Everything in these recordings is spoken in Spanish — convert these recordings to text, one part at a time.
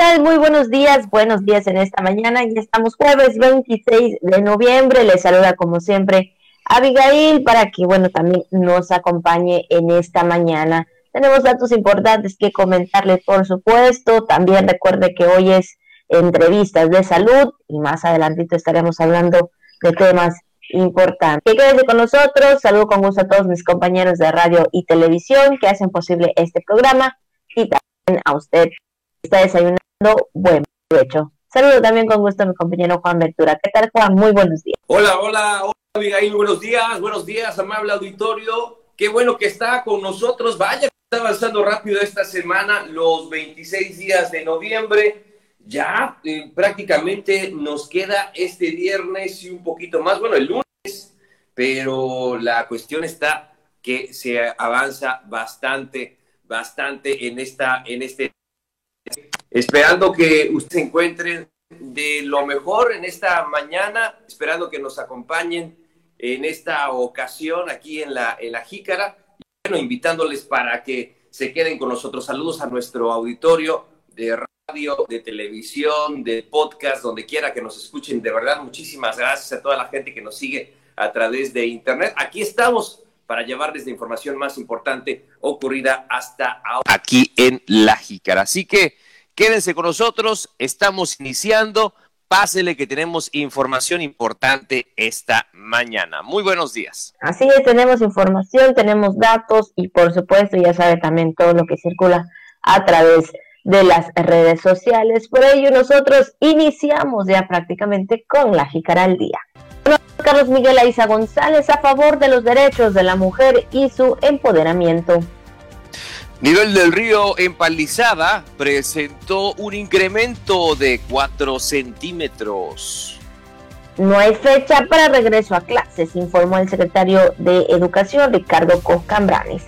Muy buenos días, buenos días en esta mañana. Ya estamos jueves 26 de noviembre. Les saluda como siempre Abigail para que, bueno, también nos acompañe en esta mañana. Tenemos datos importantes que comentarles, por supuesto. También recuerde que hoy es entrevistas de salud y más adelantito estaremos hablando de temas importantes. Que quédese con nosotros. Saludo con gusto a todos mis compañeros de radio y televisión que hacen posible este programa y también a usted está desayunando, buen provecho. Saludo también con gusto a mi compañero Juan Ventura. ¿Qué tal, Juan? Muy buenos días. Hola, hola, hola, Abigail. Buenos días, buenos días, amable auditorio. Qué bueno que está con nosotros. Vaya, está avanzando rápido esta semana, los 26 días de noviembre. Ya eh, prácticamente nos queda este viernes y un poquito más, bueno, el lunes, pero la cuestión está que se avanza bastante, bastante en, esta, en este Esperando que usted se encuentre de lo mejor en esta mañana, esperando que nos acompañen en esta ocasión aquí en la, en la Jícara. Y bueno, invitándoles para que se queden con nosotros. Saludos a nuestro auditorio de radio, de televisión, de podcast, donde quiera que nos escuchen. De verdad, muchísimas gracias a toda la gente que nos sigue a través de Internet. Aquí estamos para llevarles la información más importante ocurrida hasta ahora aquí en La Jícara. Así que quédense con nosotros, estamos iniciando. Pásele que tenemos información importante esta mañana. Muy buenos días. Así es, tenemos información, tenemos datos y por supuesto ya sabe también todo lo que circula a través de las redes sociales. Por ello nosotros iniciamos ya prácticamente con la Jícara al día. Carlos Miguel Aiza González a favor de los derechos de la mujer y su empoderamiento. Nivel del río Empalizada presentó un incremento de 4 centímetros. No hay fecha para regreso a clases, informó el secretario de Educación Ricardo Coscambranes.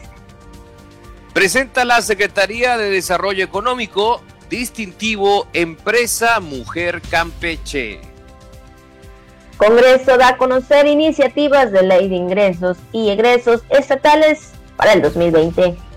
Presenta la Secretaría de Desarrollo Económico distintivo Empresa Mujer Campeche. Congreso da a conocer iniciativas de ley de ingresos y egresos estatales para el 2020.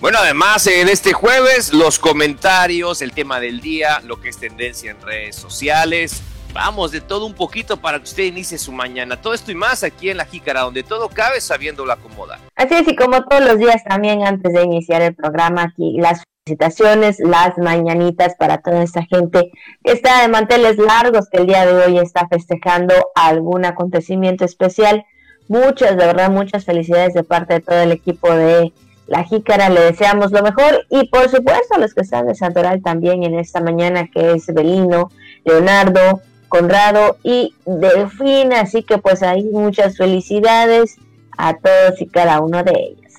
Bueno, además en este jueves los comentarios, el tema del día, lo que es tendencia en redes sociales. Vamos, de todo un poquito para que usted inicie su mañana. Todo esto y más aquí en La Jícara, donde todo cabe sabiéndolo acomodar. Así es, y como todos los días también antes de iniciar el programa aquí, las felicitaciones, las mañanitas para toda esta gente que está de manteles largos, que el día de hoy está festejando algún acontecimiento especial. Muchas, de verdad, muchas felicidades de parte de todo el equipo de La Jícara. Le deseamos lo mejor y, por supuesto, a los que están de Santoral también en esta mañana, que es Belino, Leonardo, Conrado y Delfina. Así que, pues, ahí muchas felicidades a todos y cada uno de ellos.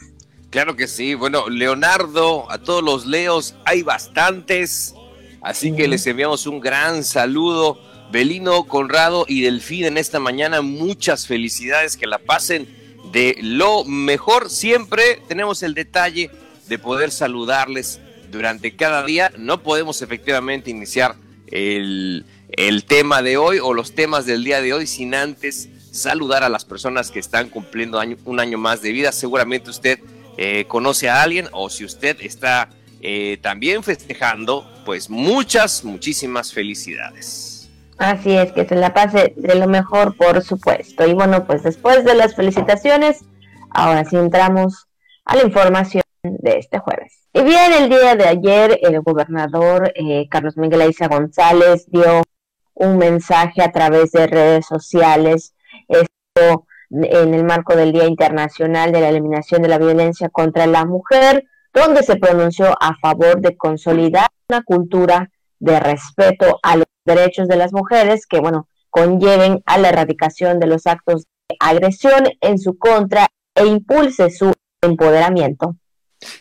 Claro que sí. Bueno, Leonardo, a todos los Leos, hay bastantes. Así que les enviamos un gran saludo. Belino, Conrado y Delfín en esta mañana, muchas felicidades, que la pasen de lo mejor. Siempre tenemos el detalle de poder saludarles durante cada día. No podemos efectivamente iniciar el, el tema de hoy o los temas del día de hoy sin antes saludar a las personas que están cumpliendo un año más de vida. Seguramente usted eh, conoce a alguien o si usted está eh, también festejando, pues muchas, muchísimas felicidades. Así es, que se la pase de lo mejor, por supuesto. Y bueno, pues después de las felicitaciones, ahora sí entramos a la información de este jueves. Y bien, el día de ayer el gobernador eh, Carlos Miguel Aiza González dio un mensaje a través de redes sociales. Esto en el marco del Día Internacional de la Eliminación de la Violencia contra la Mujer, donde se pronunció a favor de consolidar una cultura de respeto a los derechos de las mujeres que, bueno, conlleven a la erradicación de los actos de agresión en su contra e impulse su empoderamiento.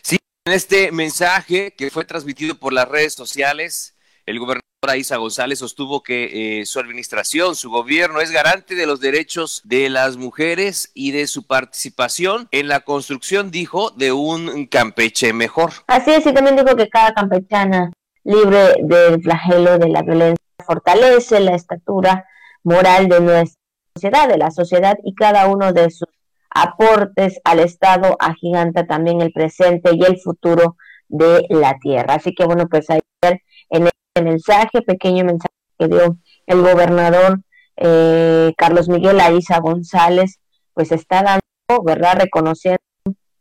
Sí, en este mensaje que fue transmitido por las redes sociales, el gobernador Isa González sostuvo que eh, su administración, su gobierno es garante de los derechos de las mujeres y de su participación en la construcción, dijo, de un Campeche mejor. Así es, y también dijo que cada campechana libre del flagelo de la violencia fortalece la estatura moral de nuestra sociedad, de la sociedad y cada uno de sus aportes al Estado agiganta también el presente y el futuro de la tierra. Así que bueno, pues ayer en este mensaje, pequeño mensaje que dio el gobernador eh, Carlos Miguel Aiza González, pues está dando, ¿verdad? Reconociendo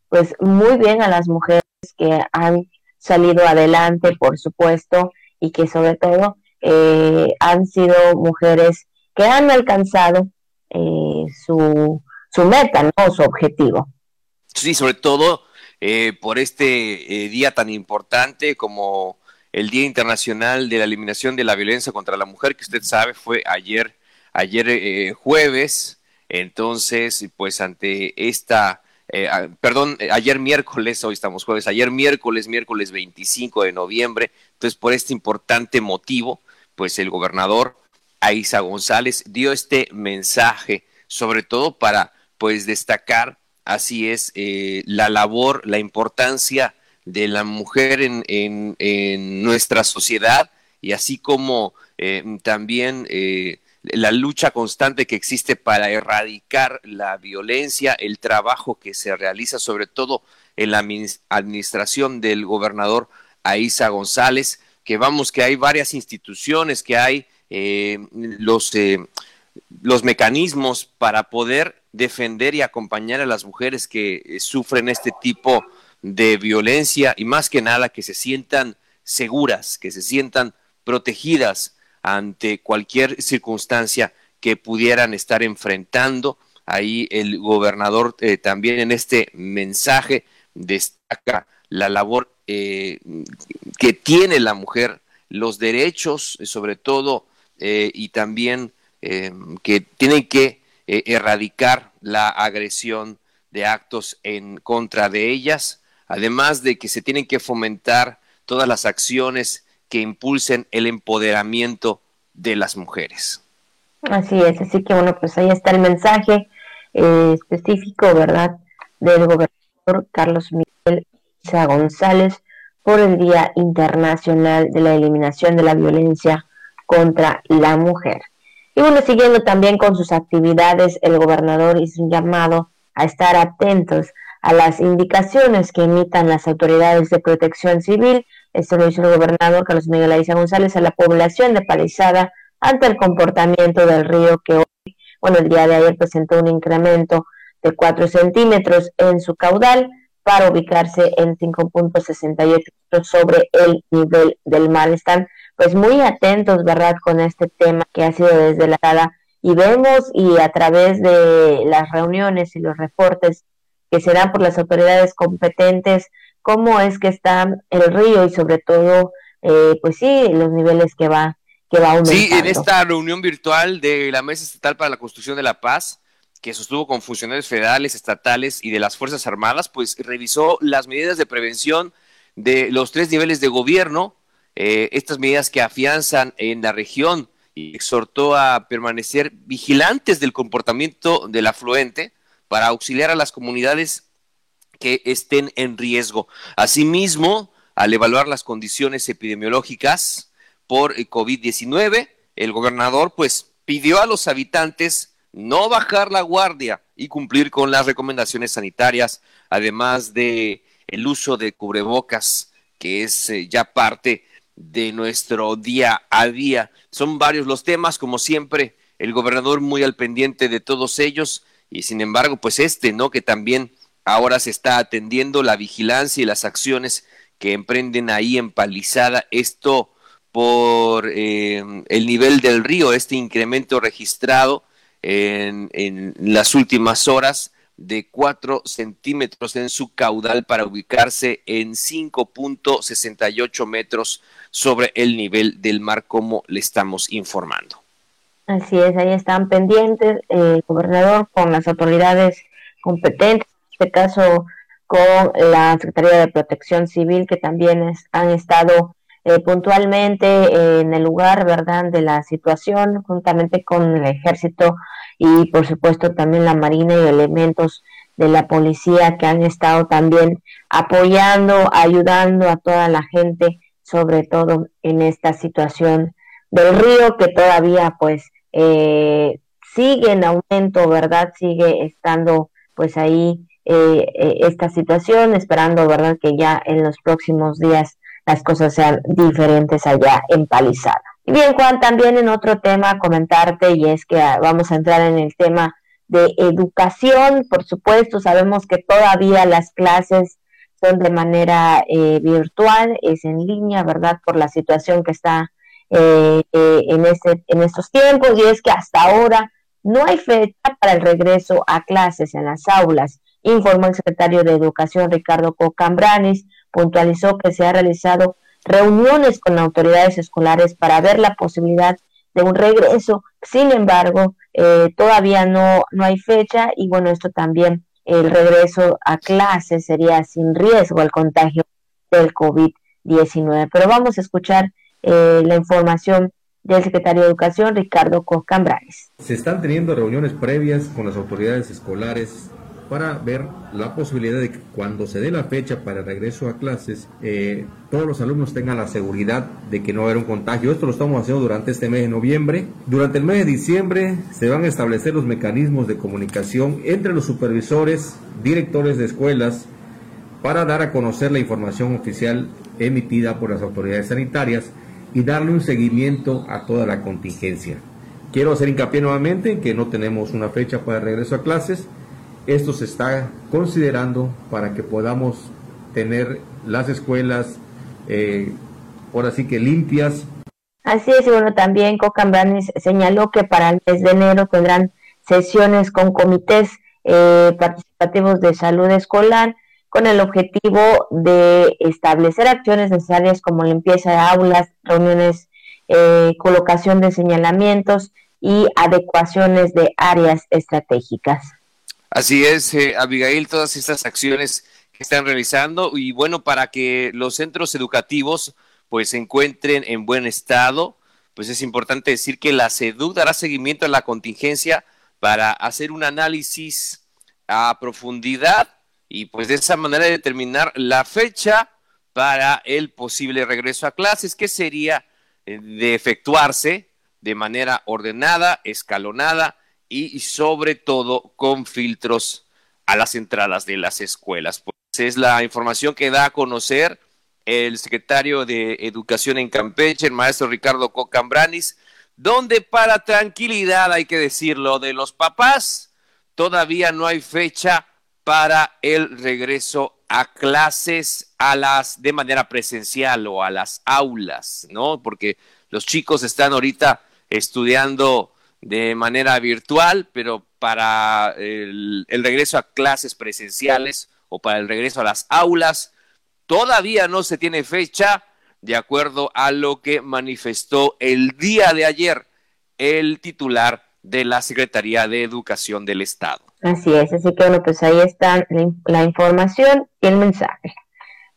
pues muy bien a las mujeres que han salido adelante, por supuesto, y que sobre todo eh, han sido mujeres que han alcanzado eh, su, su meta, ¿no? Su objetivo. Sí, sobre todo eh, por este día tan importante como el Día Internacional de la Eliminación de la Violencia contra la Mujer, que usted sabe fue ayer, ayer jueves. Entonces, pues ante esta eh, perdón, eh, ayer miércoles, hoy estamos jueves, ayer miércoles, miércoles 25 de noviembre, entonces por este importante motivo, pues el gobernador Aiza González dio este mensaje, sobre todo para pues destacar, así es, eh, la labor, la importancia de la mujer en, en, nuestra sociedad y así como también la lucha constante que existe para erradicar la violencia, el trabajo que se realiza sobre todo en la administración del gobernador Aiza González, que vamos que hay varias instituciones, que hay eh, los, eh, los mecanismos para poder defender y acompañar a las mujeres que eh, sufren este tipo de violencia y más que nada que se sientan seguras, que se sientan protegidas ante cualquier circunstancia que pudieran estar enfrentando. Ahí el gobernador también en este mensaje destaca la labor eh, que tiene la mujer, los derechos sobre todo eh, y también que tienen que erradicar la agresión de actos en contra de ellas, además de que se tienen que fomentar todas las acciones que impulsen el empoderamiento de las mujeres. Así es, así que bueno, pues ahí está el mensaje eh, específico, ¿verdad?, del gobernador Carlos Miguel González por el Día Internacional de la Eliminación de la Violencia contra la Mujer. Y bueno, siguiendo también con sus actividades, el gobernador hizo un llamado a estar atentos a las indicaciones que emitan las autoridades de protección civil esto lo hizo el gobernador Carlos Miguel Aiza González a la población de Palizada ante el comportamiento del río que hoy, bueno, el día de ayer presentó un incremento de 4 centímetros en su caudal para ubicarse en 5.68 sobre el nivel del mar. Están pues muy atentos, ¿verdad?, con este tema que ha sido desde la sala y vemos y a través de las reuniones y los reportes que se dan por las autoridades competentes, cómo es que está el río y sobre todo, eh, pues sí, los niveles que va, que va aumentando. Sí, en esta reunión virtual de la Mesa Estatal para la Construcción de la Paz, que sostuvo con funcionarios federales, estatales y de las Fuerzas Armadas, pues revisó las medidas de prevención de los tres niveles de gobierno, eh, estas medidas que afianzan en la región y exhortó a permanecer vigilantes del comportamiento del afluente para auxiliar a las comunidades que estén en riesgo. Asimismo, al evaluar las condiciones epidemiológicas por COVID-19, el gobernador pues pidió a los habitantes no bajar la guardia y cumplir con las recomendaciones sanitarias, además de el uso de cubrebocas, que es eh, ya parte de nuestro día a día. Son varios los temas, como siempre, el gobernador muy al pendiente de todos ellos y sin embargo, pues este, ¿no? Que también ahora se está atendiendo la vigilancia y las acciones que emprenden ahí en Palizada. Esto por eh, el nivel del río, este incremento registrado en, en las últimas horas de 4 centímetros en su caudal para ubicarse en 5.68 metros sobre el nivel del mar, como le estamos informando. Así es, ahí están pendientes, el eh, gobernador, con las autoridades competentes este caso con la Secretaría de Protección Civil, que también han estado eh, puntualmente en el lugar, ¿verdad?, de la situación, juntamente con el ejército y, por supuesto, también la Marina y elementos de la policía que han estado también apoyando, ayudando a toda la gente, sobre todo en esta situación del río que todavía, pues, eh, sigue en aumento, ¿verdad? Sigue estando, pues, ahí eh, eh, esta situación, esperando, ¿verdad?, que ya en los próximos días las cosas sean diferentes allá en Palizada. Y bien, Juan, también en otro tema comentarte, y es que ah, vamos a entrar en el tema de educación, por supuesto, sabemos que todavía las clases son de manera eh, virtual, es en línea, ¿verdad? Por la situación que está eh, eh, en, este, en estos tiempos, y es que hasta ahora no hay fecha para el regreso a clases en las aulas, informó el secretario de Educación Ricardo Cocambranis, puntualizó que se ha realizado reuniones con autoridades escolares para ver la posibilidad de un regreso. Sin embargo, eh, todavía no, no hay fecha y bueno, esto también, el regreso a clases sería sin riesgo al contagio del COVID-19. Pero vamos a escuchar eh, la información del secretario de Educación, Ricardo Cocambranes. Se están teniendo reuniones previas con las autoridades escolares para ver la posibilidad de que cuando se dé la fecha para el regreso a clases, eh, todos los alumnos tengan la seguridad de que no va a haber un contagio. Esto lo estamos haciendo durante este mes de noviembre. Durante el mes de diciembre se van a establecer los mecanismos de comunicación entre los supervisores, directores de escuelas, para dar a conocer la información oficial emitida por las autoridades sanitarias y darle un seguimiento a toda la contingencia. Quiero hacer hincapié nuevamente en que no tenemos una fecha para el regreso a clases. Esto se está considerando para que podamos tener las escuelas, eh, ahora sí que limpias. Así es, y bueno, también Cocambranes señaló que para el mes de enero tendrán sesiones con comités eh, participativos de salud escolar con el objetivo de establecer acciones necesarias como limpieza de aulas, reuniones, eh, colocación de señalamientos y adecuaciones de áreas estratégicas. Así es, eh, Abigail, todas estas acciones que están realizando y bueno, para que los centros educativos pues se encuentren en buen estado, pues es importante decir que la SEDUC dará seguimiento a la contingencia para hacer un análisis a profundidad y pues de esa manera determinar la fecha para el posible regreso a clases, que sería eh, de efectuarse de manera ordenada, escalonada y sobre todo con filtros a las entradas de las escuelas. Pues es la información que da a conocer el secretario de Educación en Campeche, el maestro Ricardo Cocambranis, donde para tranquilidad, hay que decirlo, de los papás, todavía no hay fecha para el regreso a clases a las de manera presencial o a las aulas, ¿no? Porque los chicos están ahorita estudiando de manera virtual, pero para el, el, regreso a clases presenciales o para el regreso a las aulas, todavía no se tiene fecha, de acuerdo a lo que manifestó el día de ayer el titular de la Secretaría de Educación del Estado. Así es, así que bueno, pues ahí está la, información y el mensaje.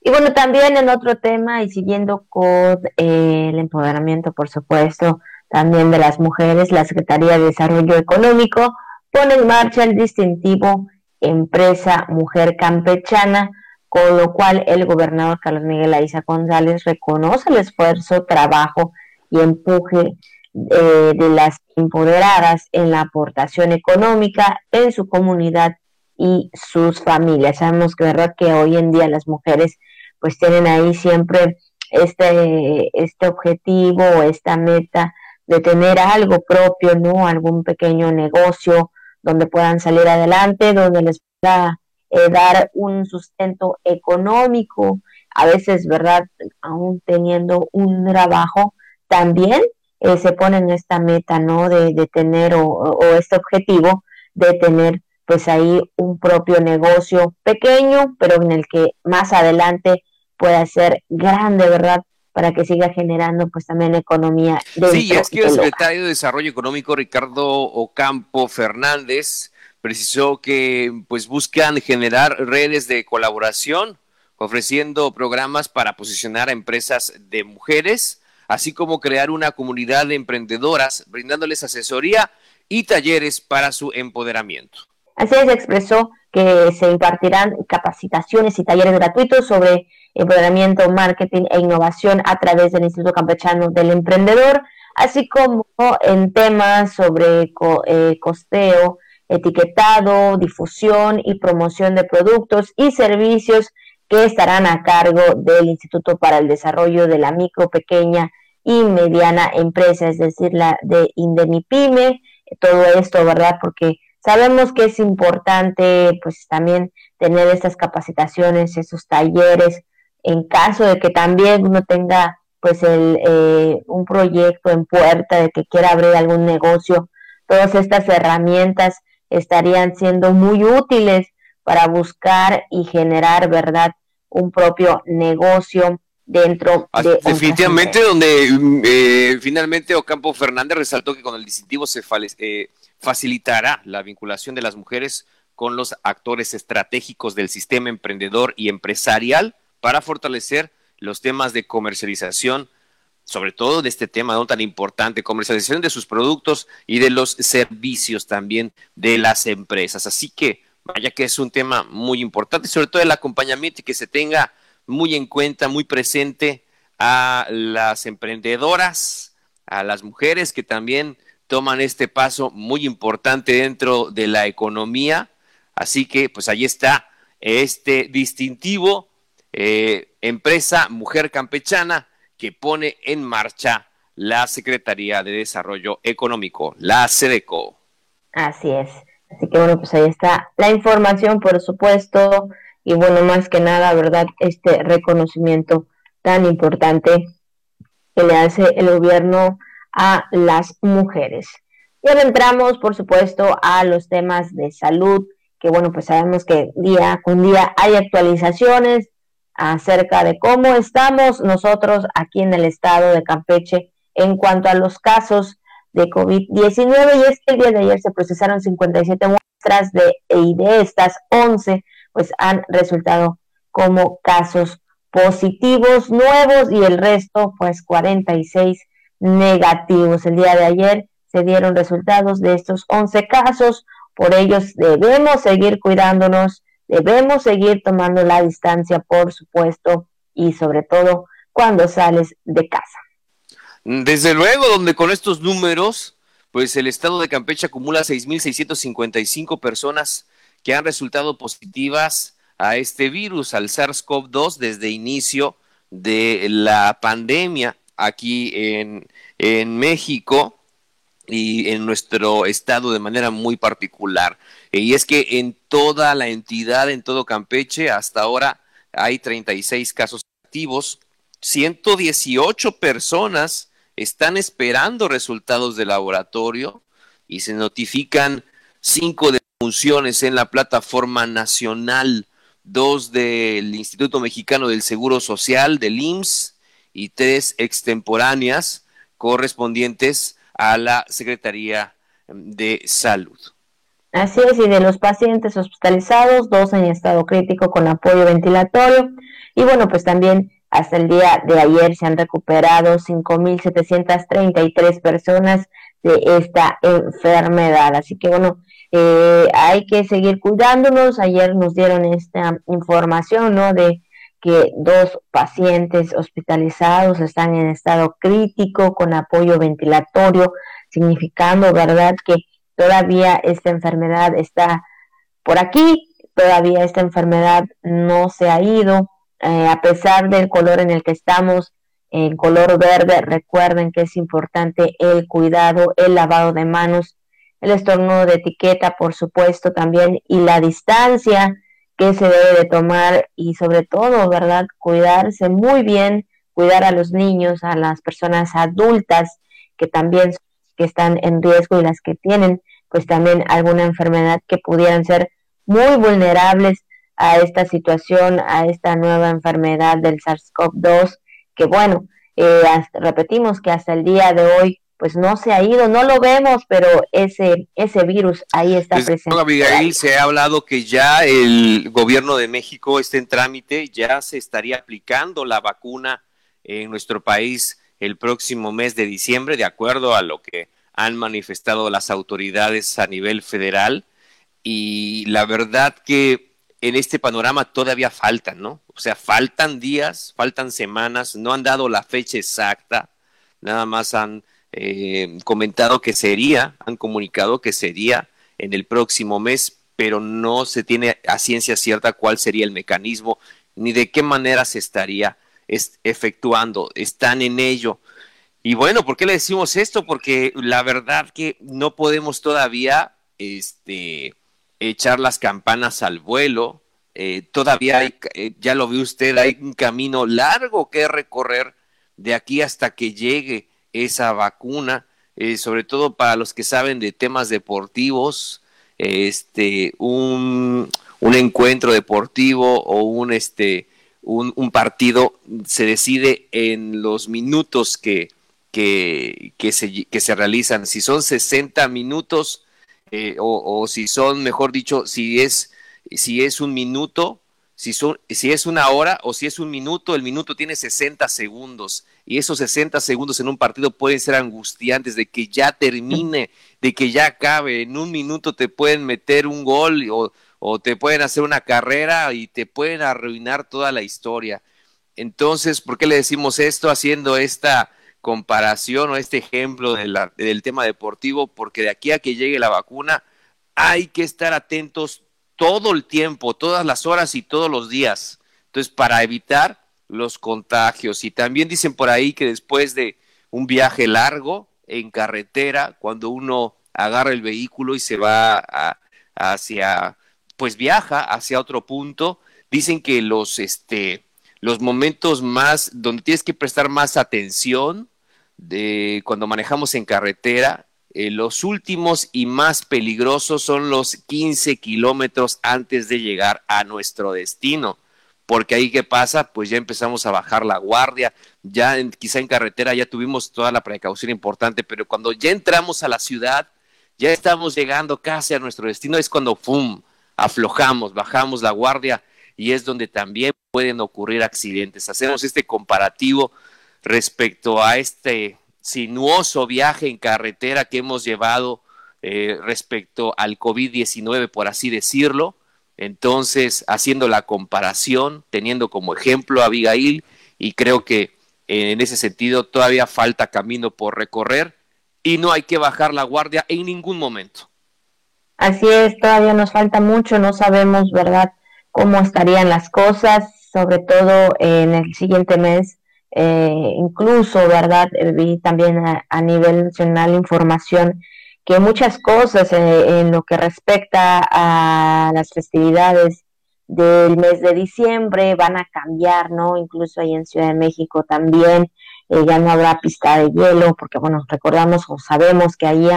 Y bueno, también en otro tema y siguiendo con eh, el empoderamiento, por supuesto, también de las mujeres, la Secretaría de Desarrollo Económico pone en marcha el distintivo Empresa Mujer Campechana, con lo cual el gobernador Carlos Miguel Aiza González reconoce el esfuerzo, trabajo y empuje eh, de las empoderadas en la aportación económica en su comunidad y sus familias. Sabemos que verdad que hoy en día las mujeres pues tienen ahí siempre este, este objetivo o esta meta de tener algo propio, ¿no? Algún pequeño negocio donde puedan salir adelante, donde les pueda eh, dar un sustento económico, a veces, ¿verdad? Aún teniendo un trabajo, también eh, se ponen esta meta, ¿no? De, tener o, este objetivo de tener pues ahí un propio negocio pequeño, pero en el que más adelante pueda ser grande, ¿verdad? Para que siga generando pues también economía. Sí, es que el secretario de Desarrollo Económico, Ricardo Ocampo Fernández, precisó que pues buscan generar redes de colaboración, ofreciendo programas para posicionar a empresas de mujeres, así como crear una comunidad de emprendedoras, brindándoles asesoría y talleres para su empoderamiento. Así se expresó que se impartirán capacitaciones y talleres gratuitos sobre empoderamiento, marketing e innovación a través del Instituto Campechano del Emprendedor, así como en temas sobre eh, costeo, etiquetado, difusión y promoción de productos y servicios que estarán a cargo del Instituto para el Desarrollo de la Micro, Pequeña y Mediana Empresa, es decir, la de Indemipime, todo esto, ¿verdad? Porque sabemos que es importante, pues también tener estas capacitaciones, esos talleres, en caso de que también uno tenga pues el, eh, un proyecto en puerta, de que quiera abrir algún negocio, todas estas herramientas estarían siendo muy útiles para buscar y generar, ¿verdad?, un propio negocio dentro de... Definitivamente, donde mm, eh, finalmente Ocampo Fernández resaltó que con el distintivo se eh, facilitará la vinculación de las mujeres con los actores estratégicos del sistema emprendedor y empresarial para fortalecer los temas de comercialización, sobre todo de este tema tan importante, comercialización de sus productos y de los servicios también de las empresas. Así que vaya que es un tema muy importante, sobre todo el acompañamiento y que se tenga muy en cuenta, muy presente a las emprendedoras, a las mujeres que también toman este paso muy importante dentro de la economía. Así que pues ahí está este distintivo eh, empresa Mujer Campechana que pone en marcha la Secretaría de Desarrollo Económico, la SEDECO. Así es. Así que bueno, pues ahí está la información, por supuesto, y bueno, más que nada, ¿verdad? Este reconocimiento tan importante que le hace el gobierno a las mujeres. Y ahora entramos, por supuesto, a los temas de salud, que bueno, pues sabemos que día con día hay actualizaciones acerca de cómo estamos nosotros aquí en el estado de Campeche en cuanto a los casos de COVID-19 y es que el día de ayer se procesaron 57 muestras de, y de estas 11 pues han resultado como casos positivos nuevos y el resto pues 46 negativos. El día de ayer se dieron resultados de estos 11 casos, por ellos debemos seguir cuidándonos, debemos seguir tomando la distancia, por supuesto, y sobre todo cuando sales de casa. Desde luego, donde con estos números, pues el estado de Campeche acumula 6.655 personas que han resultado positivas a este virus, al SARS-CoV-2, desde inicio de la pandemia aquí en, en México y en nuestro estado de manera muy particular. Y es que en toda la entidad, en todo Campeche, hasta ahora hay 36 casos activos, 118 personas están esperando resultados de laboratorio y se notifican cinco defunciones en la plataforma nacional, dos del Instituto Mexicano del Seguro Social, del IMSS, y tres extemporáneas correspondientes a la Secretaría de Salud. Así es, y de los pacientes hospitalizados, dos en estado crítico con apoyo ventilatorio. Y bueno, pues también hasta el día de ayer se han recuperado 5.733 personas de esta enfermedad. Así que bueno, eh, hay que seguir cuidándonos. Ayer nos dieron esta información, ¿no? De que dos pacientes hospitalizados están en estado crítico con apoyo ventilatorio, significando, ¿verdad?, que todavía esta enfermedad está por aquí, todavía esta enfermedad no se ha ido, eh, a pesar del color en el que estamos, en color verde, recuerden que es importante el cuidado, el lavado de manos, el estornudo de etiqueta, por supuesto, también, y la distancia que se debe de tomar y sobre todo, ¿verdad? Cuidarse muy bien, cuidar a los niños, a las personas adultas que también que están en riesgo y las que tienen pues también alguna enfermedad que pudieran ser muy vulnerables a esta situación, a esta nueva enfermedad del SARS-CoV-2, que bueno, eh, repetimos que hasta el día de hoy pues no se ha ido, no lo vemos, pero ese, ese virus ahí está presente. Abigail, se ha hablado que ya el gobierno de México está en trámite, ya se estaría aplicando la vacuna en nuestro país el próximo mes de diciembre, de acuerdo a lo que han manifestado las autoridades a nivel federal. Y la verdad que en este panorama todavía faltan, ¿no? O sea, faltan días, faltan semanas, no han dado la fecha exacta, nada más han eh, comentado que sería, han comunicado que sería en el próximo mes, pero no se tiene a ciencia cierta cuál sería el mecanismo ni de qué manera se estaría efectuando. Están en ello. Y bueno, ¿por qué le decimos esto? Porque la verdad que no podemos todavía este, echar las campanas al vuelo. Eh, todavía hay, eh, ya lo ve usted, hay un camino largo que recorrer de aquí hasta que llegue esa vacuna, eh, sobre todo para los que saben de temas deportivos, este, un, un encuentro deportivo o un, este, un, partido se decide en los minutos que, que, que, se, que se realizan. Si son 60 minutos eh, o, o, si son, mejor dicho, si es, si es un minuto, si, son, si es una hora o si es un minuto, el minuto tiene 60 segundos y esos 60 segundos en un partido pueden ser angustiantes de que ya termine, de que ya acabe. En un minuto te pueden meter un gol o, te pueden hacer una carrera y te pueden arruinar toda la historia. Entonces, ¿por qué le decimos esto haciendo esta comparación o este ejemplo del tema deportivo? Porque de aquí a que llegue la vacuna hay que estar atentos todo el tiempo, todas las horas y todos los días. Entonces, para evitar los contagios. Y también dicen por ahí que después de un viaje largo en carretera, cuando uno agarra el vehículo y se va a, hacia, pues viaja hacia otro punto, dicen que los, este, los momentos más, donde tienes que prestar más atención de cuando manejamos en carretera, eh, los últimos y más peligrosos son los 15 kilómetros antes de llegar a nuestro destino porque ahí qué pasa, pues ya empezamos a bajar la guardia, ya quizá en carretera ya tuvimos toda la precaución importante, pero cuando ya entramos a la ciudad, ya estamos llegando casi a nuestro destino, es cuando ¡pum! aflojamos, bajamos la guardia y es donde también pueden ocurrir accidentes. Hacemos este comparativo respecto a este sinuoso viaje en carretera que hemos llevado eh, respecto al COVID-19, por así decirlo, entonces, haciendo la comparación, teniendo como ejemplo a Abigail, y creo que eh, en ese sentido todavía falta camino por recorrer y no hay que bajar la guardia en ningún momento. Así es, todavía nos falta mucho, no sabemos, ¿verdad?, cómo estarían las cosas, sobre todo en el siguiente mes. Eh, incluso, ¿verdad? Vi también a nivel nacional información que muchas cosas eh, en lo que respecta a las festividades del mes de diciembre van a cambiar, ¿no? Incluso ahí en Ciudad de México también eh, ya no habrá pista de hielo, porque bueno, recordamos o sabemos que ahí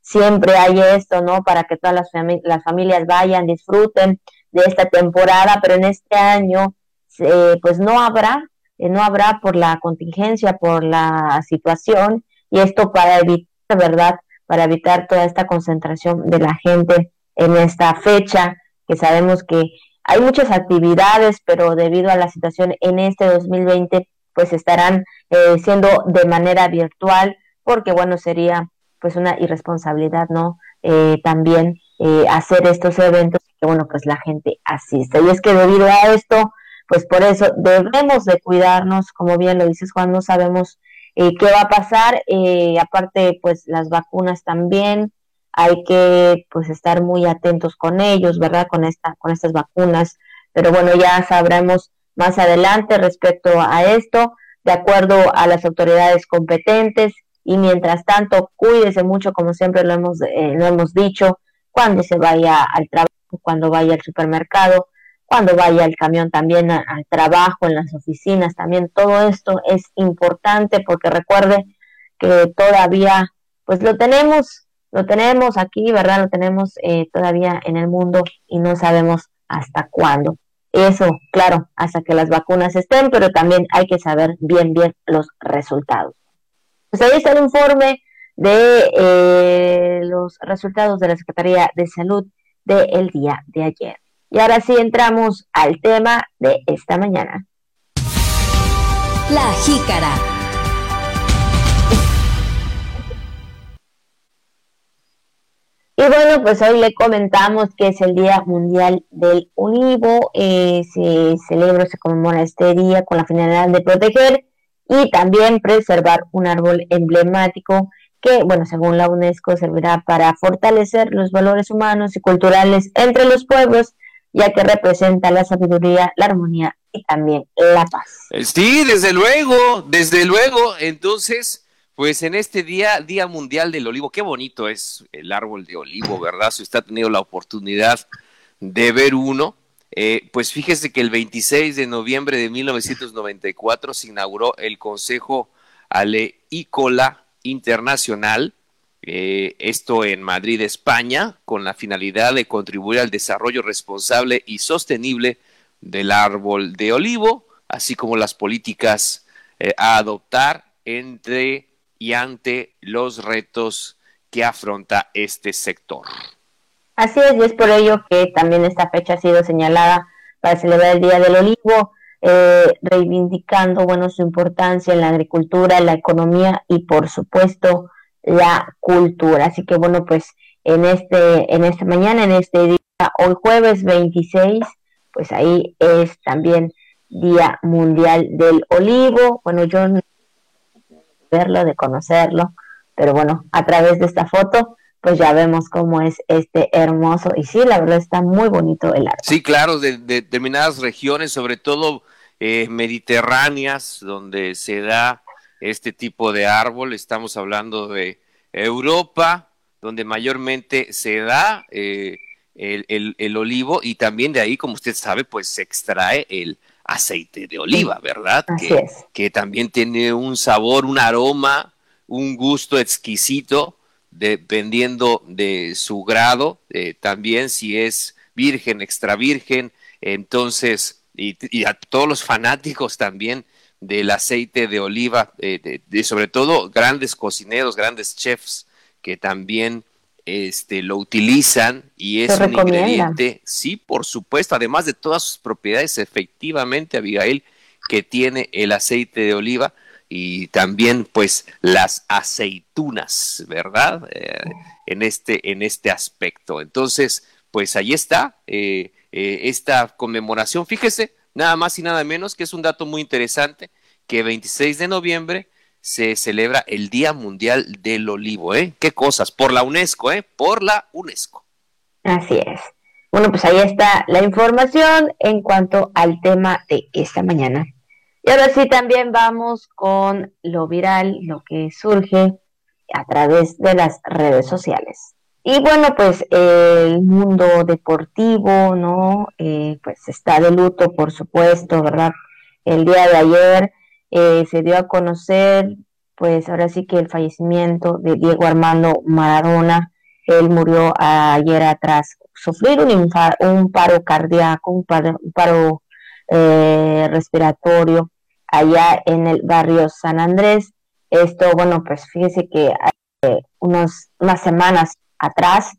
siempre hay esto, ¿no? Para que todas las, las familias vayan, disfruten de esta temporada, pero en este año eh, pues no habrá, no habrá por la contingencia, por la situación, y esto para evitar, ¿verdad? Para evitar toda esta concentración de la gente en esta fecha, que sabemos que hay muchas actividades, pero debido a la situación en este 2020, pues estarán eh, siendo de manera virtual, porque bueno, sería pues una irresponsabilidad, ¿no? Eh, también eh, hacer estos eventos que bueno, pues la gente asiste. Y es que debido a esto, pues por eso debemos de cuidarnos, como bien lo dices Juan, no sabemos eh, qué va a pasar. Eh, aparte, pues las vacunas también, hay que pues estar muy atentos con ellos, ¿verdad? Con esta, con estas vacunas. Pero bueno, ya sabremos más adelante respecto a esto, de acuerdo a las autoridades competentes. Y mientras tanto, cuídese mucho, como siempre lo hemos, eh, lo hemos dicho, cuando se vaya al trabajo, cuando vaya al supermercado, cuando vaya el camión también al trabajo, en las oficinas, también todo esto es importante porque recuerde que todavía, pues lo tenemos, lo tenemos aquí, ¿verdad? Lo tenemos eh, todavía en el mundo y no sabemos hasta cuándo. Eso, claro, hasta que las vacunas estén, pero también hay que saber bien, bien los resultados. Pues ahí está el informe de eh, los resultados de la Secretaría de Salud del día de ayer. Y ahora sí entramos al tema de esta mañana. La jícara. Y bueno, pues hoy le comentamos que es el Día Mundial del Univo. Eh, se celebra, se conmemora este día con la finalidad de proteger y también preservar un árbol emblemático que, bueno, según la UNESCO servirá para fortalecer los valores humanos y culturales entre los pueblos ya que representa la sabiduría, la armonía y también la paz. Eh, sí, desde luego, desde luego. Entonces, pues en este día, Día Mundial del Olivo, qué bonito es el árbol de olivo, ¿verdad? Si usted ha tenido la oportunidad de ver uno, eh, pues fíjese que el 26 de noviembre de 1994 se inauguró el Consejo Aleícola Internacional, eh, esto en Madrid, España, con la finalidad de contribuir al desarrollo responsable y sostenible del árbol de olivo, así como las políticas eh, a adoptar entre y ante los retos que afronta este sector. Así es, y es por ello que también esta fecha ha sido señalada para celebrar el Día del Olivo, eh, reivindicando bueno su importancia en la agricultura, la economía y por supuesto la cultura. Así que bueno, pues en este en esta mañana, en este día, hoy jueves 26, pues ahí es también Día Mundial del Olivo. Bueno, yo no verlo, de conocerlo, pero bueno, a través de esta foto pues ya vemos cómo es este hermoso y sí, la verdad está muy bonito el arte. Sí, claro, de, determinadas regiones, sobre todo eh, mediterráneas, donde se da este tipo de árbol, estamos hablando de Europa, donde mayormente se da eh, el, el, olivo y también de ahí, como usted sabe, pues se extrae el aceite de oliva, ¿verdad? Así que, es. que también tiene un sabor, un aroma, un gusto exquisito dependiendo de su grado, eh, también si es virgen, extra virgen, entonces, y, a todos los fanáticos también del aceite de oliva, eh, de, sobre todo grandes cocineros, grandes chefs que también este, lo utilizan y es un ingrediente, sí, por supuesto, además de todas sus propiedades, efectivamente, Abigail, que tiene el aceite de oliva, y también pues las aceitunas, ¿verdad? Eh, en, este, en este aspecto. Entonces, pues ahí está eh, eh, esta conmemoración. Fíjese, nada más y nada menos que es un dato muy interesante, que 26 de noviembre se celebra el Día Mundial del Olivo, ¿eh? ¿Qué cosas? Por la UNESCO, ¿eh? Por la UNESCO. Así es. Bueno, pues ahí está la información en cuanto al tema de esta mañana. Y ahora sí también vamos con lo viral, lo que surge a través de las redes sociales. Y bueno, pues el mundo deportivo, ¿no? Eh, pues está de luto, por supuesto, ¿verdad? El día de ayer eh, se dio a conocer, pues ahora sí que el fallecimiento de Diego Armando Maradona. Él murió ayer atrás sufrir un, un paro cardíaco, un paro, eh, respiratorio allá en el barrio San Andrés. Esto, bueno, pues fíjese que unos, unas semanas atrás,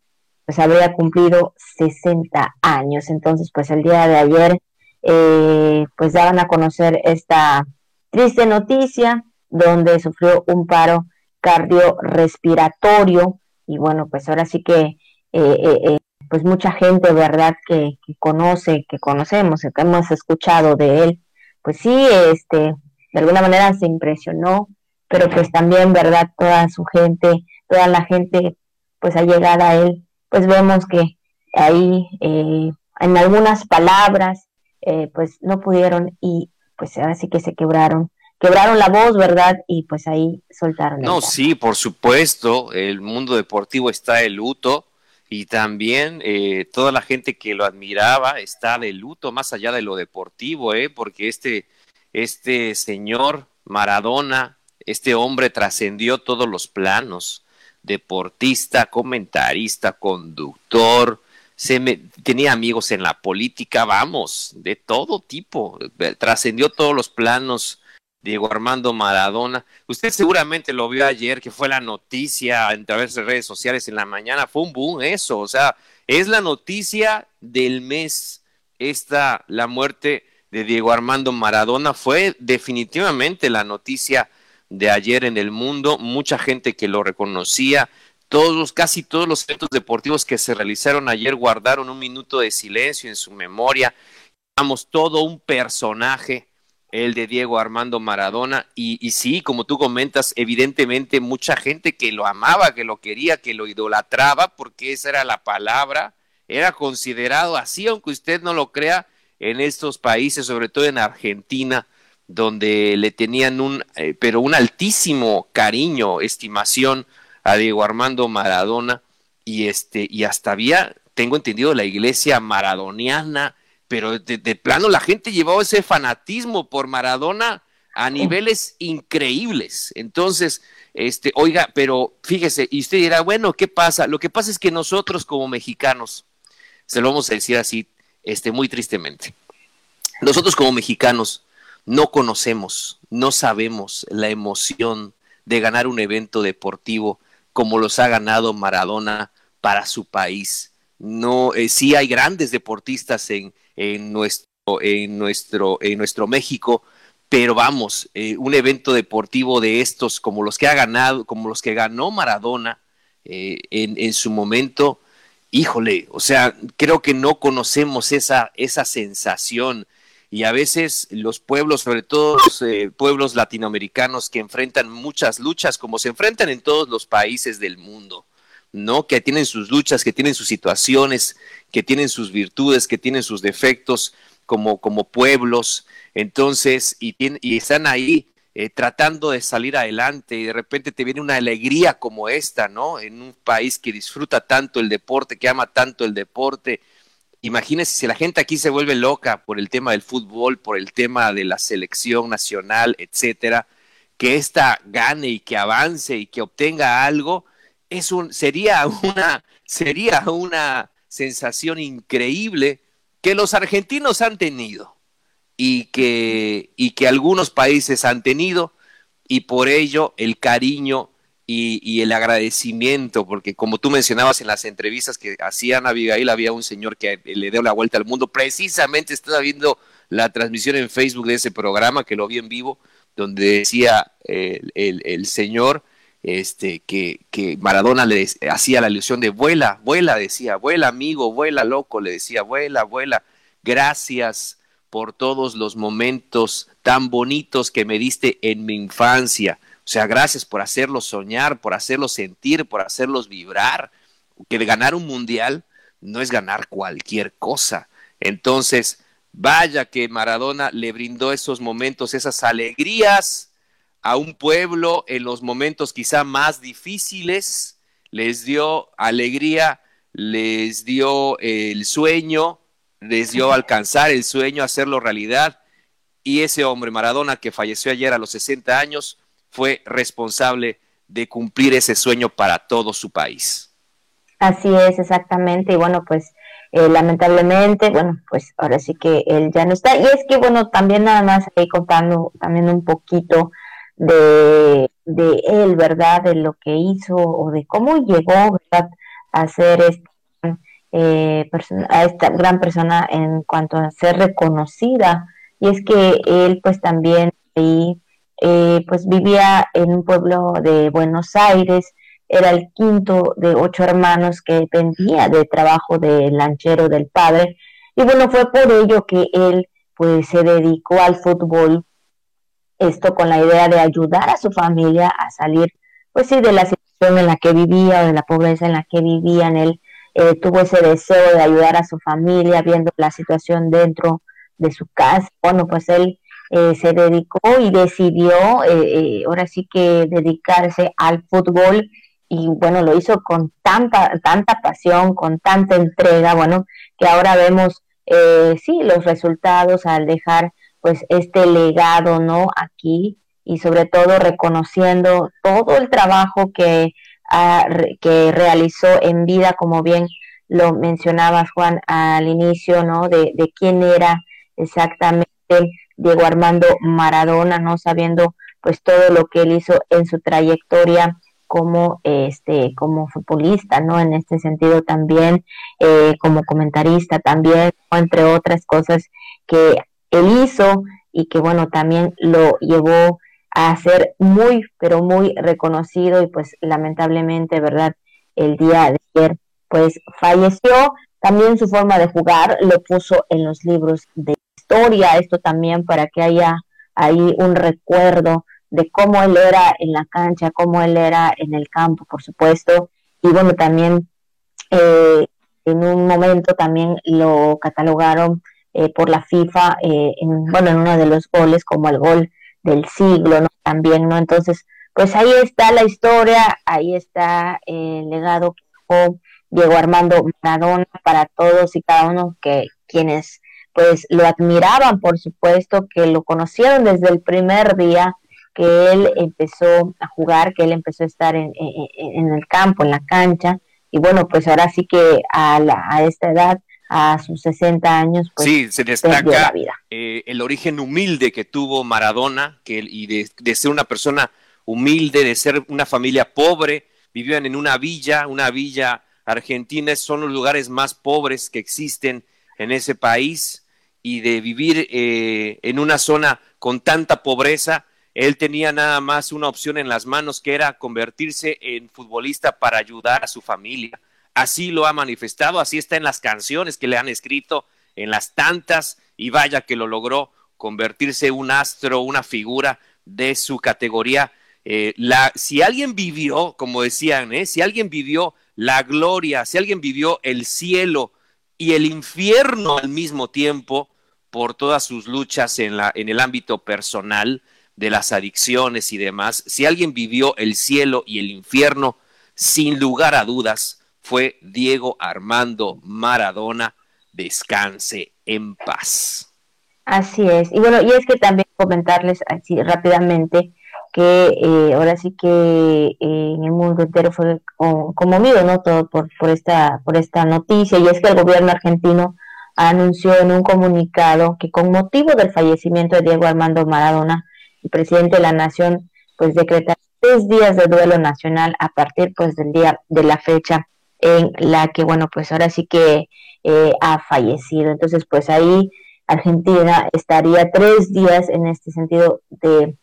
pues habría cumplido 60 años. Entonces, pues el día de ayer, eh, pues daban a conocer esta triste noticia donde sufrió un paro cardiorrespiratorio y bueno, pues ahora sí que eh, eh, pues mucha gente, ¿verdad? Que, que, conoce, que conocemos, que hemos escuchado de él, pues sí, este, de alguna manera se impresionó, pero pues también, ¿verdad? Toda su gente, toda la gente, pues al llegar a él, pues vemos que ahí eh, en algunas palabras, eh, pues no pudieron y pues ahora sí que se quebraron quebraron la voz, ¿verdad? Y pues ahí soltaron. No, sí, por supuesto, el mundo deportivo está de luto y también eh, toda la gente que lo admiraba está de luto más allá de lo deportivo, ¿eh? Porque este, este señor Maradona, este hombre trascendió todos los planos, deportista, comentarista, conductor, se tenía amigos en la política, vamos, de todo tipo, trascendió todos los planos Diego Armando Maradona. Usted seguramente lo vio ayer, que fue la noticia a través de redes sociales en la mañana. Fue un boom eso, o sea, es la noticia del mes. Esta, la muerte de Diego Armando Maradona, fue definitivamente la noticia de ayer en el mundo. Mucha gente que lo reconocía. Todos, casi todos los eventos deportivos que se realizaron ayer guardaron un minuto de silencio en su memoria. Vamos, todo un personaje el de Diego Armando Maradona. Y, sí, como tú comentas, evidentemente mucha gente que lo amaba, que lo quería, que lo idolatraba, porque esa era la palabra era considerado así, aunque usted no lo crea, en estos países, sobre todo en Argentina, donde le tenían un, eh, pero un altísimo cariño, estimación a Diego Armando Maradona, y este, y hasta había, tengo entendido, la iglesia maradoniana, pero de, de plano la gente llevaba ese fanatismo por Maradona a niveles increíbles. Entonces, este, oiga, pero fíjese, y usted dirá, bueno, ¿qué pasa? Lo que pasa es que nosotros como mexicanos, se lo vamos a decir así, este, muy tristemente, nosotros como mexicanos no conocemos, no sabemos la emoción de ganar un evento deportivo como los ha ganado Maradona para su país. No, eh, sí hay grandes deportistas en, en nuestro, en nuestro, en nuestro México, pero vamos, eh, un evento deportivo de estos, como los que ha ganado, como los que ganó Maradona eh, en, en, su momento, híjole, o sea, creo que no conocemos esa, esa sensación. Y a veces los pueblos, sobre todo los eh, pueblos latinoamericanos que enfrentan muchas luchas, como se enfrentan en todos los países del mundo, ¿no? Que tienen sus luchas, que tienen sus situaciones, que tienen sus virtudes, que tienen sus defectos, como, como pueblos, entonces, y, están ahí eh, tratando de salir adelante y de repente te viene una alegría como esta, ¿no? En un país que disfruta tanto el deporte, que ama tanto el deporte. Imagínense si la gente aquí se vuelve loca por el tema del fútbol, por el tema de la selección nacional, etcétera, que esta gane y que avance y que obtenga algo, es un, sería una, sería una sensación increíble que los argentinos han tenido y que, y que algunos países han tenido y por ello el cariño y, el agradecimiento, porque como tú mencionabas en las entrevistas que hacían a había un señor que le dio la vuelta al mundo, precisamente estaba viendo la transmisión en Facebook de ese programa, que lo vi en vivo, donde decía el, el, señor este, que, que Maradona le hacía la ilusión de vuela, vuela, decía, vuela amigo, vuela loco, le decía, vuela, vuela, gracias por todos los momentos tan bonitos que me diste en mi infancia. O sea, gracias por hacerlos soñar, por hacerlos sentir, por hacerlos vibrar. Que de ganar un mundial no es ganar cualquier cosa. Entonces, vaya que Maradona le brindó esos momentos, esas alegrías a un pueblo en los momentos quizá más difíciles, les dio alegría, les dio el sueño, les dio alcanzar el sueño, hacerlo realidad. Y ese hombre, Maradona, que falleció ayer a los 60 años, fue responsable de cumplir ese sueño para todo su país. Así es, exactamente. Y bueno, pues eh, lamentablemente, bueno, pues ahora sí que él ya no está. Y es que, bueno, también nada más ahí contando también un poquito de, él, ¿verdad? De lo que hizo o de cómo llegó, ¿verdad? A ser este, eh, a esta gran persona en cuanto a ser reconocida. Y es que él pues también ahí eh, pues vivía en un pueblo de Buenos Aires, era el quinto de ocho hermanos que dependía de trabajo del lanchero del padre. Y bueno, fue por ello que él pues se dedicó al fútbol esto con la idea de ayudar a su familia a salir, pues sí, de la situación en la que vivía o de la pobreza en la que vivían. Él eh, tuvo ese deseo de ayudar a su familia, viendo la situación dentro de su casa. Bueno, pues él eh, se dedicó y decidió, eh, ahora sí que dedicarse al fútbol y bueno, lo hizo con tanta, tanta pasión, con tanta entrega, bueno, que ahora vemos, sí, los resultados al dejar pues este legado, ¿no? Aquí y sobre todo reconociendo todo el trabajo que, que realizó en vida, como bien lo mencionabas, Juan, al inicio, ¿no? De, de quién era exactamente Diego Armando Maradona, ¿no? Sabiendo pues todo lo que él hizo en su trayectoria como este como futbolista no en este sentido también eh, como comentarista también entre otras cosas que él hizo y que bueno, también lo llevó a ser muy, pero muy reconocido y pues lamentablemente, ¿verdad? El día de ayer pues falleció. También su forma de jugar lo puso en los libros de esto también para que haya ahí un recuerdo de cómo él era en la cancha, cómo él era en el campo, por supuesto. Y bueno, también eh, en un momento también lo catalogaron eh, por la FIFA, eh, en, bueno, en uno de los goles como el gol del siglo, ¿no? También, ¿no? Entonces, pues ahí está la historia, ahí está el legado que dejó Diego Armando Maradona para todos y cada uno que quienes pues lo admiraban, por supuesto, que lo conocieron desde el primer día que él empezó a jugar, que él empezó a estar en, en, el campo, en la cancha, y bueno, pues ahora sí que a, la, a esta edad, a sus 60 años, pues sí, se destaca eh, el origen humilde que tuvo Maradona, que y de, de ser una persona humilde, de ser una familia pobre, vivían en una villa, una villa argentina, son los lugares más pobres que existen en ese país y de vivir eh, en una zona con tanta pobreza, él tenía nada más una opción en las manos que era convertirse en futbolista para ayudar a su familia. Así lo ha manifestado, así está en las canciones que le han escrito, en las tantas, y vaya que lo logró convertirse en un astro, una figura de su categoría. Eh, si alguien vivió, como decían, ¿eh? si alguien vivió la gloria, si alguien vivió el cielo y el infierno al mismo tiempo por todas sus luchas en, la, en el ámbito personal, de las adicciones y demás, si alguien vivió el cielo y el infierno, sin lugar a dudas, fue Diego Armando Maradona. Descanse en paz. Así es. Y bueno, y es que también comentarles así rápidamente que eh, ahora sí que eh, en el mundo entero fue conmovido, ¿no? Todo por, por, esta, por esta noticia, y es que el gobierno argentino anunció en un comunicado que con motivo del fallecimiento de Diego Armando Maradona, el presidente de la nación, pues decreta tres días de duelo nacional a partir pues del día de la fecha en la que, bueno, pues ahora sí que eh, ha fallecido. Entonces, pues ahí Argentina estaría tres días en este sentido de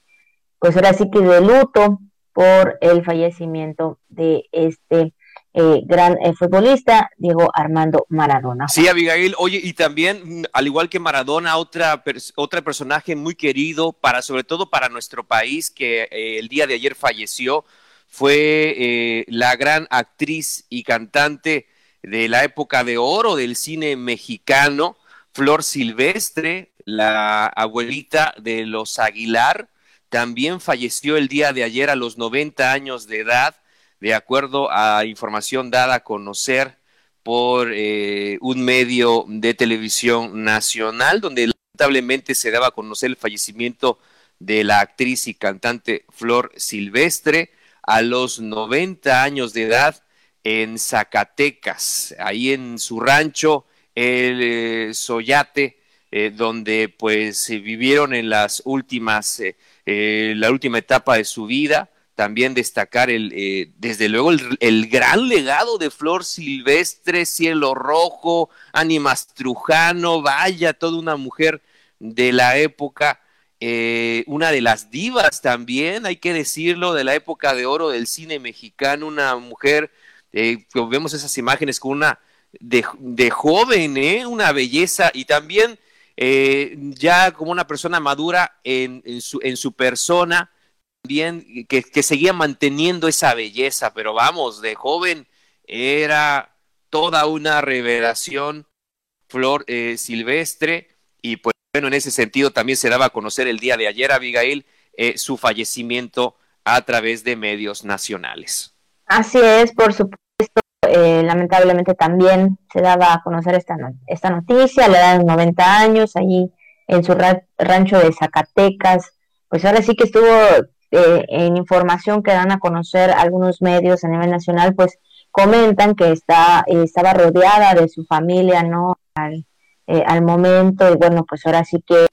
pues ahora sí que de luto por el fallecimiento de este eh, gran eh, futbolista, Diego Armando Maradona. Sí, Abigail, oye, y también, al igual que Maradona, otra, otra personaje muy querido, para, sobre todo para nuestro país, que eh, el día de ayer falleció, fue la gran actriz y cantante de la época de oro del cine mexicano, Flor Silvestre, la abuelita de los Aguilar, también falleció el día de ayer a los 90 años de edad, de acuerdo a información dada a conocer por eh, un medio de televisión nacional, donde lamentablemente se daba a conocer el fallecimiento de la actriz y cantante Flor Silvestre a los 90 años de edad en Zacatecas, ahí en su rancho, el eh, Soyate, eh, donde pues vivieron en las últimas eh, la última etapa de su vida. También destacar el, eh, desde luego el, gran legado de Flor Silvestre, Cielo Rojo, Ánimas Trujano, vaya, toda una mujer de la época, eh, una de las divas también, hay que decirlo, de la época de oro del cine mexicano, una mujer, vemos esas imágenes con una de, de joven, una belleza y también eh, ya como una persona madura en, su, en su, persona, también que, seguía manteniendo esa belleza, pero vamos, de joven era toda una revelación, Flor eh, Silvestre, y pues bueno, en ese sentido también se daba a conocer el día de ayer, Abigail, eh, su fallecimiento a través de medios nacionales. Así es, por supuesto. Eh, lamentablemente también se daba a conocer esta, esta noticia a la edad de 90 años, allí en su rancho de Zacatecas. Pues ahora sí que estuvo eh, en información que dan a conocer algunos medios a nivel nacional, pues comentan que está, eh, estaba rodeada de su familia, ¿no? Al, al momento, y bueno, pues ahora sí que,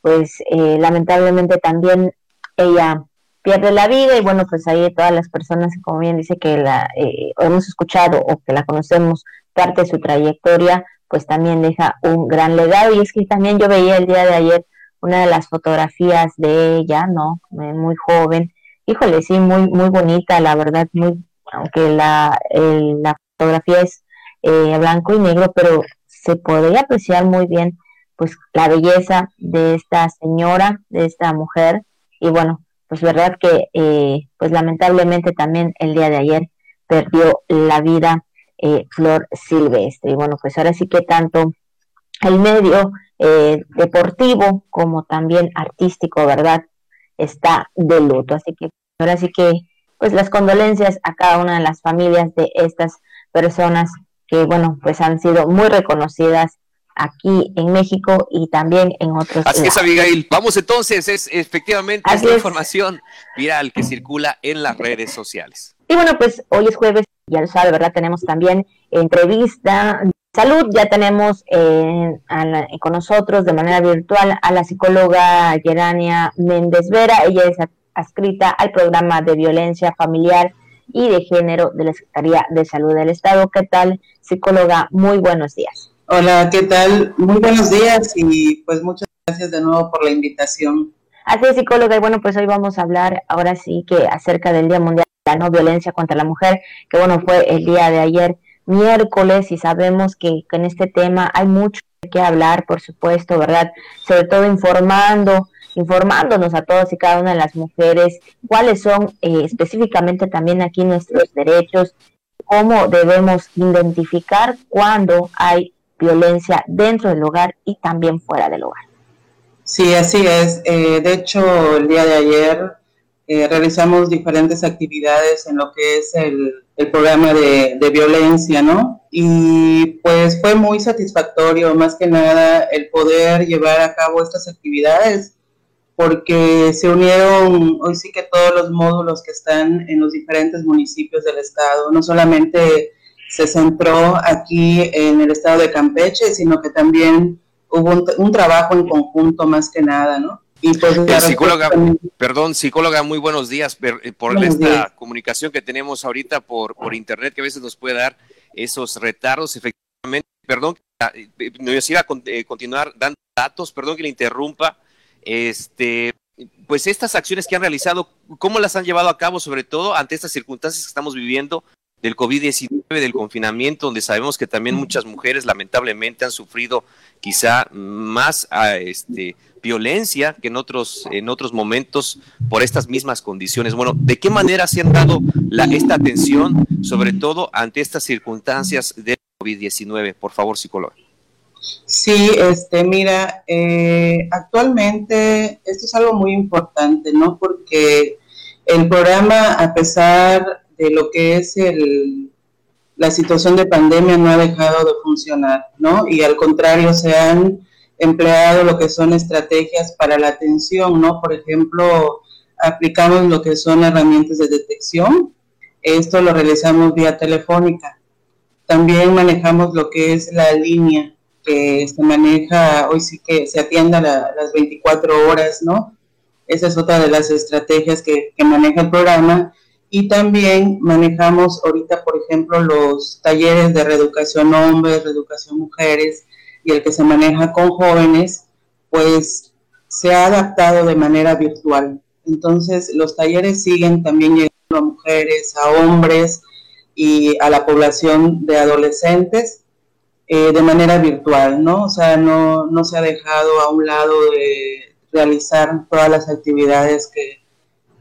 pues lamentablemente también ella pierde la vida y bueno, pues ahí todas las personas, como bien dice que la eh, hemos escuchado o que la conocemos parte de su trayectoria, pues también deja un gran legado y es que también yo veía el día de ayer una de las fotografías de ella, ¿no? Eh, muy joven, híjole, sí, muy muy bonita, la verdad, muy aunque la, la fotografía es eh, blanco y negro, pero se podría apreciar muy bien pues la belleza de esta señora, de esta mujer y bueno, pues verdad que eh, pues lamentablemente también el día de ayer perdió la vida eh, Flor Silvestre. Y bueno, pues ahora sí que tanto el medio eh, deportivo como también artístico, ¿verdad? Está de luto. Así que ahora sí que, pues las condolencias a cada una de las familias de estas personas que, bueno, pues han sido muy reconocidas aquí en México y también en otros Así es, Abigail. Vamos entonces, es efectivamente esta información viral que circula en las redes sociales. Y bueno, pues hoy es jueves, ya lo sabe, ¿verdad? Tenemos también entrevista salud, ya tenemos eh, con nosotros de manera virtual a la psicóloga Gerania Méndez Vera, ella es adscrita al programa de violencia familiar y de género de la Secretaría de Salud del Estado. ¿Qué tal, psicóloga? Muy buenos días. Hola, ¿qué tal? Muy buenos días y pues muchas gracias de nuevo por la invitación. Así es, psicóloga, y bueno, pues hoy vamos a hablar ahora sí que acerca del Día Mundial de la No Violencia contra la Mujer, que bueno, fue el día de ayer miércoles y sabemos que, en este tema hay mucho que hablar, por supuesto, ¿verdad? Sobre todo informando, informándonos a todos y cada una de las mujeres cuáles son eh, específicamente también aquí nuestros derechos, cómo debemos identificar cuando hay violencia dentro del hogar y también fuera del hogar. Sí, así es. Eh, de hecho, el día de ayer eh, realizamos diferentes actividades en lo que es el, programa de, violencia, ¿no? Y pues fue muy satisfactorio, más que nada, el poder llevar a cabo estas actividades, porque se unieron hoy sí que todos los módulos que están en los diferentes municipios del estado, no solamente se centró aquí en el estado de Campeche, sino que también hubo un, trabajo en conjunto más que nada, ¿no? Y pues, psicóloga, perdón, psicóloga, muy buenos días eh, por esta comunicación que tenemos ahorita por, por internet, que a veces nos puede dar esos retardos, efectivamente. Perdón, eh, nos iba a eh, continuar dando datos, perdón que le interrumpa. Este, pues estas acciones que han realizado, ¿cómo las han llevado a cabo, sobre todo ante estas circunstancias que estamos viviendo del COVID-19, del confinamiento, donde sabemos que también muchas mujeres lamentablemente han sufrido quizá más ah, este, violencia que en otros, en otros momentos por estas mismas condiciones. Bueno, ¿de qué manera se han dado la, esta atención, sobre todo ante estas circunstancias del COVID-19? Por favor, psicóloga. Sí, este, mira, eh, actualmente esto es algo muy importante, ¿no? Porque el programa, a pesar de lo que es el, la situación de pandemia no ha dejado de funcionar, ¿no? Y al contrario, se han empleado lo que son estrategias para la atención, ¿no? Por ejemplo, aplicamos lo que son herramientas de detección. Esto lo realizamos vía telefónica. También manejamos lo que es la línea que se maneja, hoy sí que se atiende a las 24 horas, ¿no? Esa es otra de las estrategias que, que maneja el programa y también manejamos ahorita, por ejemplo, los talleres de reeducación hombres, reeducación mujeres y el que se maneja con jóvenes, pues se ha adaptado de manera virtual. Entonces, los talleres siguen también llegando a mujeres, a hombres y a la población de adolescentes eh, de manera virtual, ¿no? O sea, no, no se ha dejado a un lado de realizar todas las actividades que,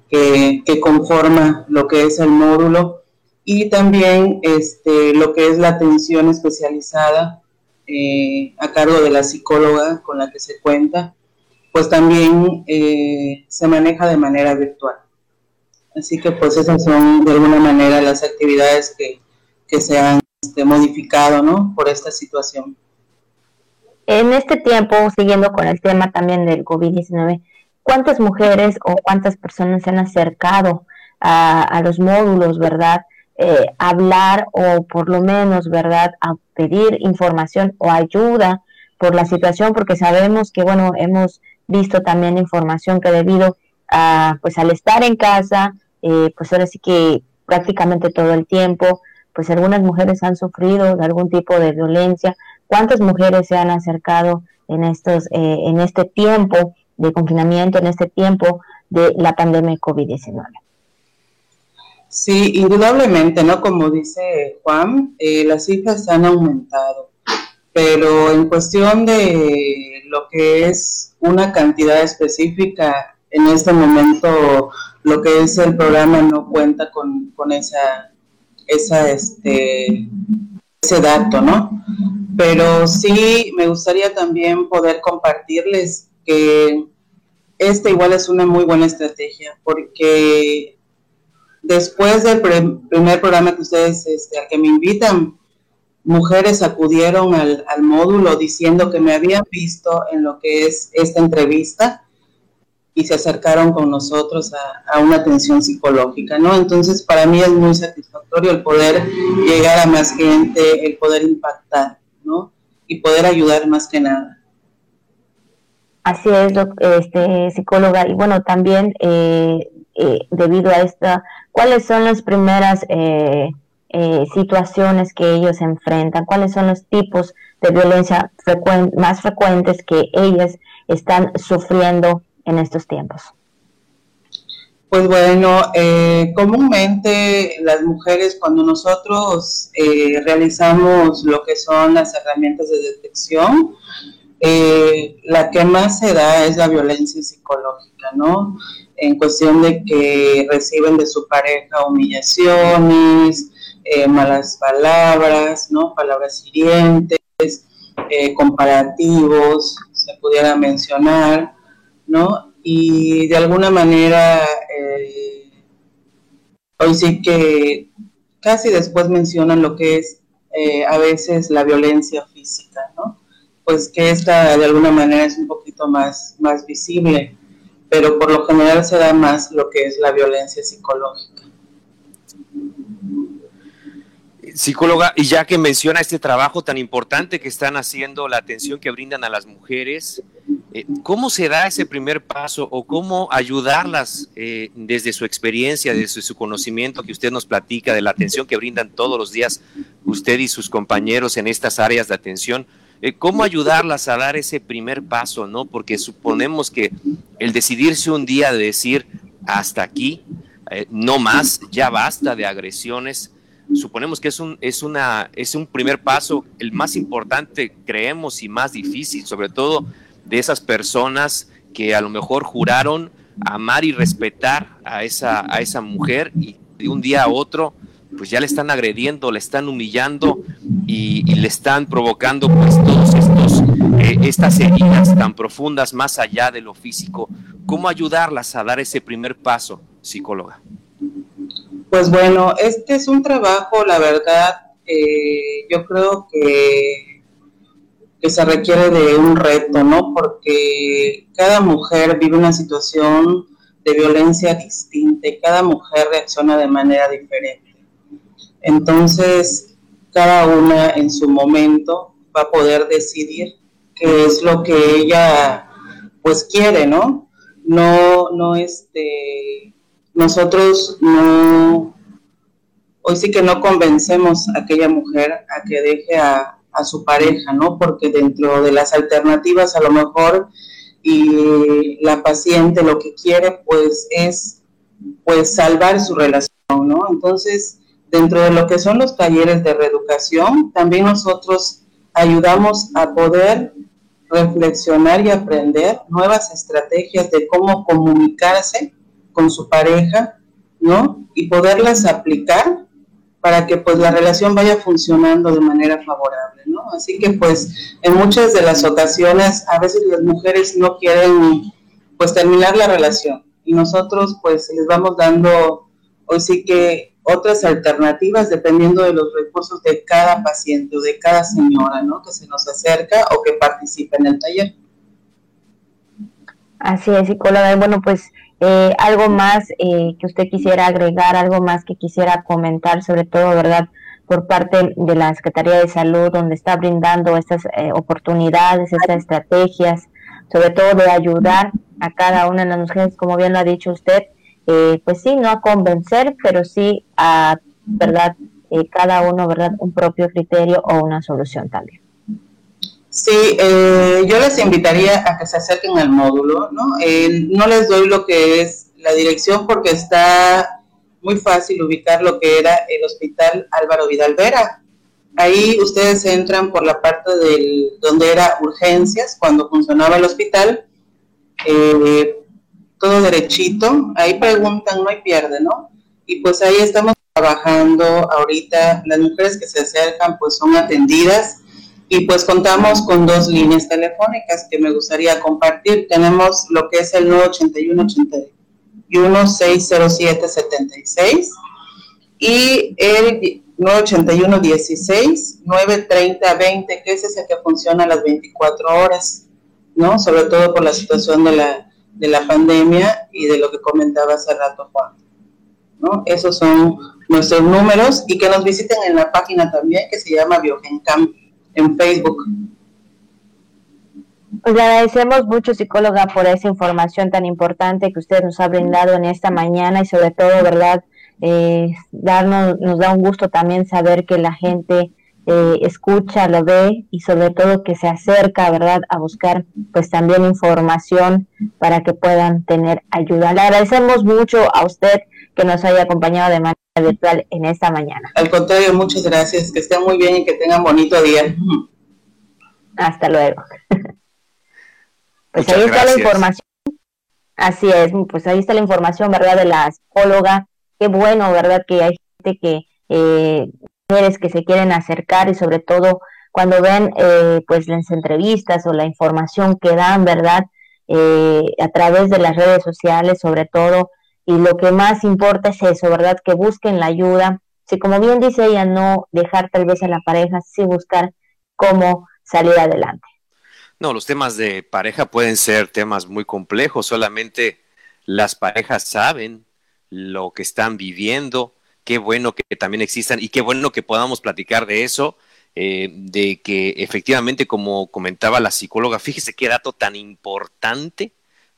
que, conforma lo que es el módulo y también este, lo que es la atención especializada eh, a cargo de la psicóloga con la que se cuenta, pues también eh, se maneja de manera virtual. Así que pues esas son de alguna manera las actividades que, que se han este, modificado ¿no? por esta situación. En este tiempo, siguiendo con el tema también del COVID-19, cuántas mujeres o cuántas personas se han acercado a, los módulos, ¿verdad? Eh, hablar o por lo menos, ¿verdad? A pedir información o ayuda por la situación, porque sabemos que, bueno, hemos visto también información que debido a, pues al estar en casa, eh, pues ahora sí que prácticamente todo el tiempo, pues algunas mujeres han sufrido de algún tipo de violencia. ¿Cuántas mujeres se han acercado en estos, eh, en este tiempo de confinamiento en este tiempo de la pandemia de COVID-19. Sí, indudablemente, ¿no? Como dice Juan, eh, las cifras han aumentado, pero en cuestión de lo que es una cantidad específica, en este momento lo que es el programa no cuenta con, con esa, esa, este, ese dato, ¿no? Pero sí me gustaría también poder compartirles que esta igual es una muy buena estrategia, porque después del primer programa que ustedes, este, al que me invitan, mujeres acudieron al, módulo diciendo que me habían visto en lo que es esta entrevista y se acercaron con nosotros a, a, una atención psicológica, ¿no? Entonces, para mí es muy satisfactorio el poder llegar a más gente, el poder impactar, ¿no? Y poder ayudar más que nada. Así es, este, psicóloga. Y bueno, también eh, eh, debido a esta, ¿cuáles son las primeras eh, situaciones que ellos enfrentan? ¿Cuáles son los tipos de violencia más frecuentes que ellas están sufriendo en estos tiempos? Pues bueno, comúnmente las mujeres cuando nosotros realizamos lo que son las herramientas de detección, eh, la que más se da es la violencia psicológica, ¿no? En cuestión de que reciben de su pareja humillaciones, eh, malas palabras, ¿no? Palabras hirientes, eh, comparativos, se pudiera mencionar, ¿no? Y de alguna manera, hoy sí que casi después mencionan lo que es a veces la violencia física, ¿no? Pues que esta de alguna manera es un poquito más, más visible, pero por lo general se da más lo que es la violencia psicológica. Psicóloga, y ya que menciona este trabajo tan importante que están haciendo, la atención que brindan a las mujeres, eh, ¿cómo se da ese primer paso o cómo ayudarlas eh, desde su experiencia, desde su conocimiento que usted nos platica de la atención que brindan todos los días usted y sus compañeros en estas áreas de atención? Eh, cómo ayudarlas a dar ese primer paso, ¿no? Porque suponemos que el decidirse un día de decir hasta aquí, eh, no más, ya basta de agresiones, suponemos que es un, es, una, es un primer paso, el más importante, creemos, y más difícil, sobre todo de esas personas que a lo mejor juraron amar y respetar a esa, a esa mujer y de un día a otro pues ya le están agrediendo, le están humillando y, le están provocando pues todos estos eh, estas heridas tan profundas más allá de lo físico. ¿Cómo ayudarlas a dar ese primer paso, psicóloga? Pues bueno, este es un trabajo, la verdad, yo creo que, que se requiere de un reto, ¿no? Porque cada mujer vive una situación de violencia distinta y cada mujer reacciona de manera diferente. Entonces, cada una en su momento va a poder decidir qué es lo que ella pues quiere, ¿no? No, no, este, nosotros no, hoy sí que no convencemos a aquella mujer a que deje a, a su pareja, ¿no? Porque dentro de las alternativas a lo mejor y la paciente lo que quiere pues es pues salvar su relación, ¿no? Entonces, Dentro de lo que son los talleres de reeducación, también nosotros ayudamos a poder reflexionar y aprender nuevas estrategias de cómo comunicarse con su pareja, ¿no? Y poderlas aplicar para que pues la relación vaya funcionando de manera favorable, ¿no? Así que pues en muchas de las ocasiones a veces las mujeres no quieren pues terminar la relación y nosotros pues les vamos dando hoy sí que otras alternativas dependiendo de los recursos de cada paciente o de cada señora, ¿no? Que se nos acerca o que participa en el taller. Así es, psicóloga. Bueno, pues eh, algo más eh, que usted quisiera agregar, algo más que quisiera comentar, sobre todo, ¿verdad? Por parte de la Secretaría de Salud, donde está brindando estas eh, oportunidades, estas estrategias, sobre todo de ayudar a cada una de las mujeres, como bien lo ha dicho usted, eh, pues sí, no a convencer, pero sí a, ¿verdad? Eh, cada uno, ¿verdad? Un propio criterio o una solución también. Sí, eh, yo les invitaría a que se acerquen al módulo, ¿no? no les doy lo que es la dirección porque está muy fácil ubicar lo que era el Hospital Álvaro Vidal Vera. Ahí ustedes entran por la parte del donde era urgencias, cuando funcionaba el hospital. Todo derechito, ahí preguntan, no hay pierde, ¿no? Y pues ahí estamos trabajando ahorita, las mujeres que se acercan pues son atendidas y pues contamos con dos líneas telefónicas que me gustaría compartir. Tenemos lo que es el 981 81 607 76 y el 981 16 930 20, que es el que funciona a las 24 horas, ¿no? Sobre todo por la situación de la, de la pandemia y de lo que comentaba hace rato Juan. ¿no? Esos son nuestros números y que nos visiten en la página también que se llama Biogencam en Facebook. Pues le agradecemos mucho, psicóloga, por esa información tan importante que usted nos ha brindado en esta mañana y sobre todo, ¿verdad? Eh, darnos, nos da un gusto también saber que la gente eh, escucha, lo ve y sobre todo que se acerca, ¿verdad?, a buscar pues también información para que puedan tener ayuda. Le agradecemos mucho a usted que nos haya acompañado de manera virtual en esta mañana. Al contrario, muchas gracias, que estén muy bien y que tengan bonito día. Hasta luego. pues ahí está la información. Así es, pues ahí está la información, ¿verdad?, de la psicóloga qué bueno, ¿verdad? Que hay gente que, eh, mujeres que se quieren acercar y sobre todo cuando ven eh, pues las entrevistas o la información que dan, ¿verdad? Eh, a través de las redes sociales sobre todo, y lo que más importa es eso, ¿verdad? Que busquen la ayuda. Si como bien dice ella, no dejar tal vez a la pareja, sí buscar cómo salir adelante. No, los temas de pareja pueden ser temas muy complejos, solamente las parejas saben lo que están viviendo. Qué bueno que también existan y qué bueno que podamos platicar de eso, eh, de que efectivamente, como comentaba la psicóloga, fíjese qué dato tan importante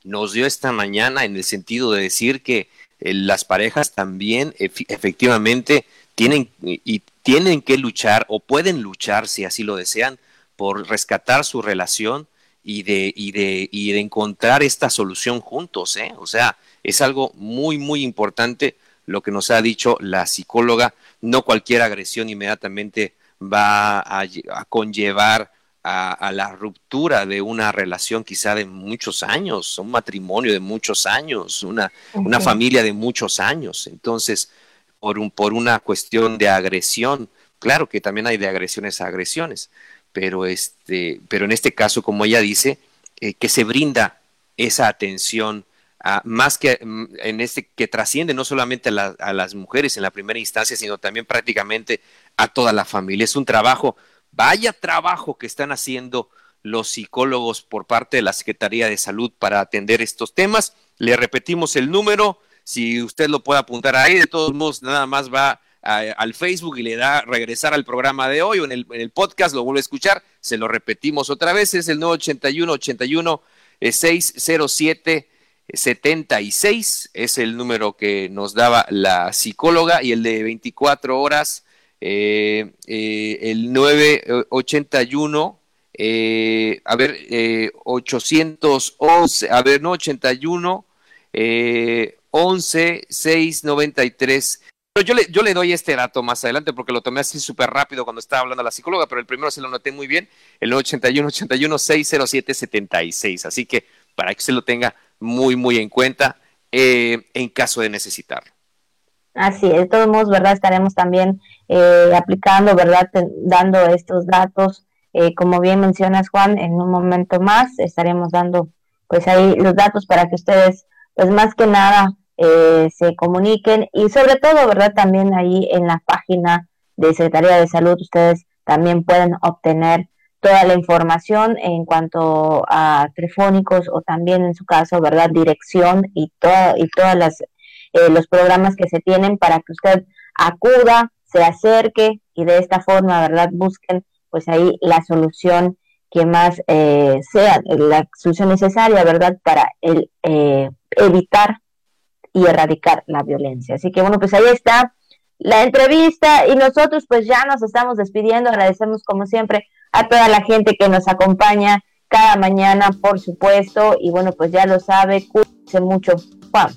nos dio esta mañana en el sentido de decir que eh, las parejas también efectivamente tienen y tienen que luchar o pueden luchar si así lo desean por rescatar su relación y de, y de, y de encontrar esta solución juntos, ¿eh? O sea, es algo muy, muy importante lo que nos ha dicho la psicóloga. No cualquier agresión inmediatamente va a, conllevar a, la ruptura de una relación quizá de muchos años, un matrimonio de muchos años, una, una familia de muchos años. Entonces, por, un, por una cuestión de agresión, claro que también hay de agresiones a agresiones, pero, este, pero en este caso, como ella dice, eh, que se brinda esa atención más que mm, en este que trasciende no solamente a, las mujeres en la primera instancia, sino también prácticamente a toda la familia. Es un trabajo, vaya trabajo que están haciendo los psicólogos por parte de la Secretaría de Salud para atender estos temas. Le repetimos el número, si usted lo puede apuntar ahí, de todos modos nada más va al Facebook y le da regresar al programa de hoy o en el, en el, podcast, lo vuelve a escuchar, se lo repetimos otra vez, es el 981 81 607 76 es el número que nos daba la psicóloga y el de 24 horas, eh, eh, el 981, eh, a ver, 811, a ver, no 81, 11 693 yo le, yo le doy este dato más adelante porque lo tomé así súper rápido cuando estaba hablando a la psicóloga, pero el primero se lo noté muy bien, el 81 81 607 76. Así que para que se lo tenga muy, muy en cuenta eh, en caso de necesitarlo. Así de todos modos, ¿verdad? Estaremos también eh, aplicando, ¿verdad? Dando estos datos, eh, como bien mencionas, Juan, en un momento más estaremos dando, pues ahí los datos para que ustedes, pues más que nada, se comuniquen y sobre todo, ¿verdad? También ahí en la página de Secretaría de Salud ustedes también pueden obtener toda la información en cuanto a telefónicos o también en su caso, ¿verdad? Dirección y, toda, y todas las eh, los programas que se tienen para que usted acuda, se acerque y de esta forma, ¿verdad? Busquen pues ahí la solución que más eh, sea, la solución necesaria, ¿verdad? Para el, eh, evitar y erradicar la violencia. Así que bueno, pues ahí está la entrevista y nosotros pues ya nos estamos despidiendo. Agradecemos como siempre a toda la gente que nos acompaña cada mañana, por supuesto. Y bueno, pues ya lo sabe, cuídense mucho. Juan.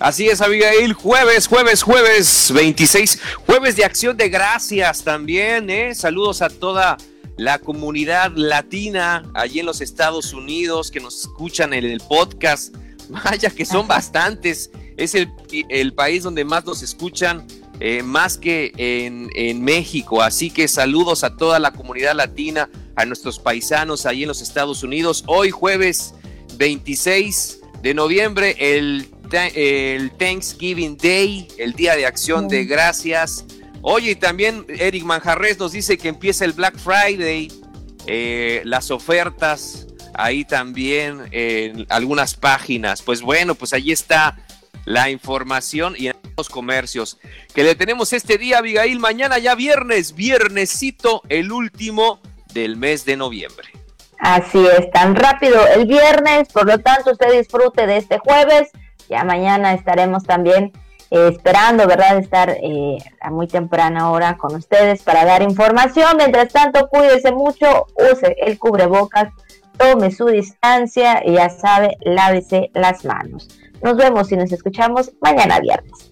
Así es, Abigail, jueves, jueves, jueves 26, jueves de acción de gracias también, ¿eh? Saludos a toda la comunidad latina allí en los Estados Unidos que nos escuchan en el podcast. Vaya que son bastantes es el, el país donde más nos escuchan, eh, más que en, en, México. Así que saludos a toda la comunidad latina, a nuestros paisanos ahí en los Estados Unidos. Hoy jueves 26 de noviembre, el, el Thanksgiving Day, el Día de Acción de Gracias. Oye, y también Eric Manjarres nos dice que empieza el Black Friday, eh, las ofertas ahí también en algunas páginas. Pues bueno, pues ahí está la información y en los comercios que le tenemos este día, Abigail. Mañana ya viernes, viernesito, el último del mes de noviembre. Así es, tan rápido el viernes, por lo tanto usted disfrute de este jueves. Ya mañana estaremos también eh, esperando, ¿verdad? Estar eh, a muy temprana hora con ustedes para dar información. Mientras tanto, cuídese mucho, use el cubrebocas, tome su distancia y ya sabe, lávese las manos. Nos vemos y nos escuchamos mañana viernes.